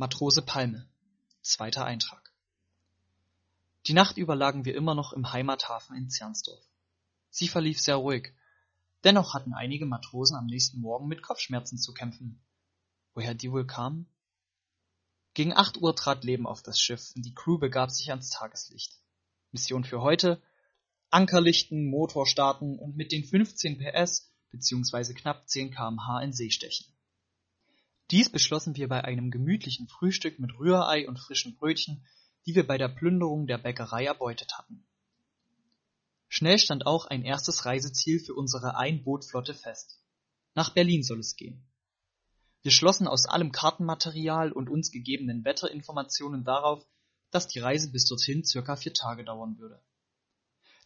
Matrose Palme Zweiter Eintrag Die Nacht über lagen wir immer noch im Heimathafen in Zernsdorf. Sie verlief sehr ruhig. Dennoch hatten einige Matrosen am nächsten Morgen mit Kopfschmerzen zu kämpfen. Woher die wohl kamen? Gegen acht Uhr trat Leben auf das Schiff und die Crew begab sich ans Tageslicht. Mission für heute: Anker lichten, Motor starten und mit den 15 PS bzw. knapp 10 kmh in See stechen. Dies beschlossen wir bei einem gemütlichen Frühstück mit Rührei und frischen Brötchen, die wir bei der Plünderung der Bäckerei erbeutet hatten. Schnell stand auch ein erstes Reiseziel für unsere Einbootflotte fest. Nach Berlin soll es gehen. Wir schlossen aus allem Kartenmaterial und uns gegebenen Wetterinformationen darauf, dass die Reise bis dorthin circa vier Tage dauern würde.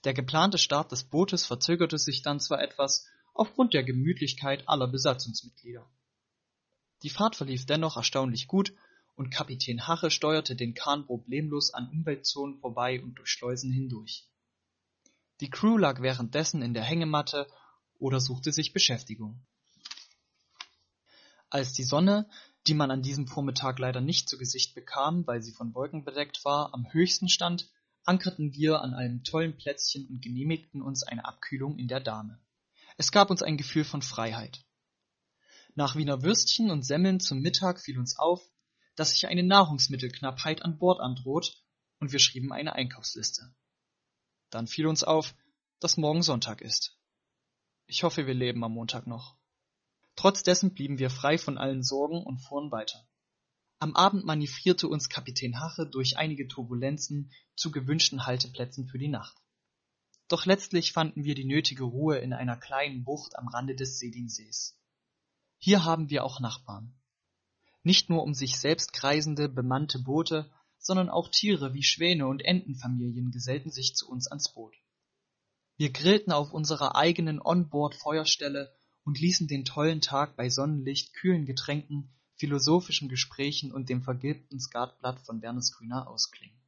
Der geplante Start des Bootes verzögerte sich dann zwar etwas aufgrund der Gemütlichkeit aller Besatzungsmitglieder. Die Fahrt verlief dennoch erstaunlich gut und Kapitän Hache steuerte den Kahn problemlos an Umweltzonen vorbei und durch Schleusen hindurch. Die Crew lag währenddessen in der Hängematte oder suchte sich Beschäftigung. Als die Sonne, die man an diesem Vormittag leider nicht zu Gesicht bekam, weil sie von Wolken bedeckt war, am höchsten stand, ankerten wir an einem tollen Plätzchen und genehmigten uns eine Abkühlung in der Dame. Es gab uns ein Gefühl von Freiheit. Nach Wiener Würstchen und Semmeln zum Mittag fiel uns auf, dass sich eine Nahrungsmittelknappheit an Bord androht, und wir schrieben eine Einkaufsliste. Dann fiel uns auf, dass morgen Sonntag ist. Ich hoffe, wir leben am Montag noch. Trotz dessen blieben wir frei von allen Sorgen und fuhren weiter. Am Abend manövrierte uns Kapitän Hache durch einige Turbulenzen zu gewünschten Halteplätzen für die Nacht. Doch letztlich fanden wir die nötige Ruhe in einer kleinen Bucht am Rande des Sedingsees. Hier haben wir auch Nachbarn. Nicht nur um sich selbst kreisende, bemannte Boote, sondern auch Tiere wie Schwäne und Entenfamilien gesellten sich zu uns ans Boot. Wir grillten auf unserer eigenen Onboard-Feuerstelle und ließen den tollen Tag bei Sonnenlicht, kühlen Getränken, philosophischen Gesprächen und dem vergilbten Skatblatt von Wernes Grüner ausklingen.